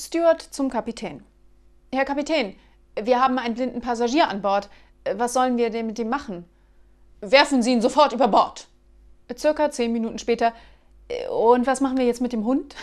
Steward zum Kapitän. Herr Kapitän, wir haben einen blinden Passagier an Bord. Was sollen wir denn mit ihm machen? Werfen Sie ihn sofort über Bord. Circa zehn Minuten später. Äh, und was machen wir jetzt mit dem Hund?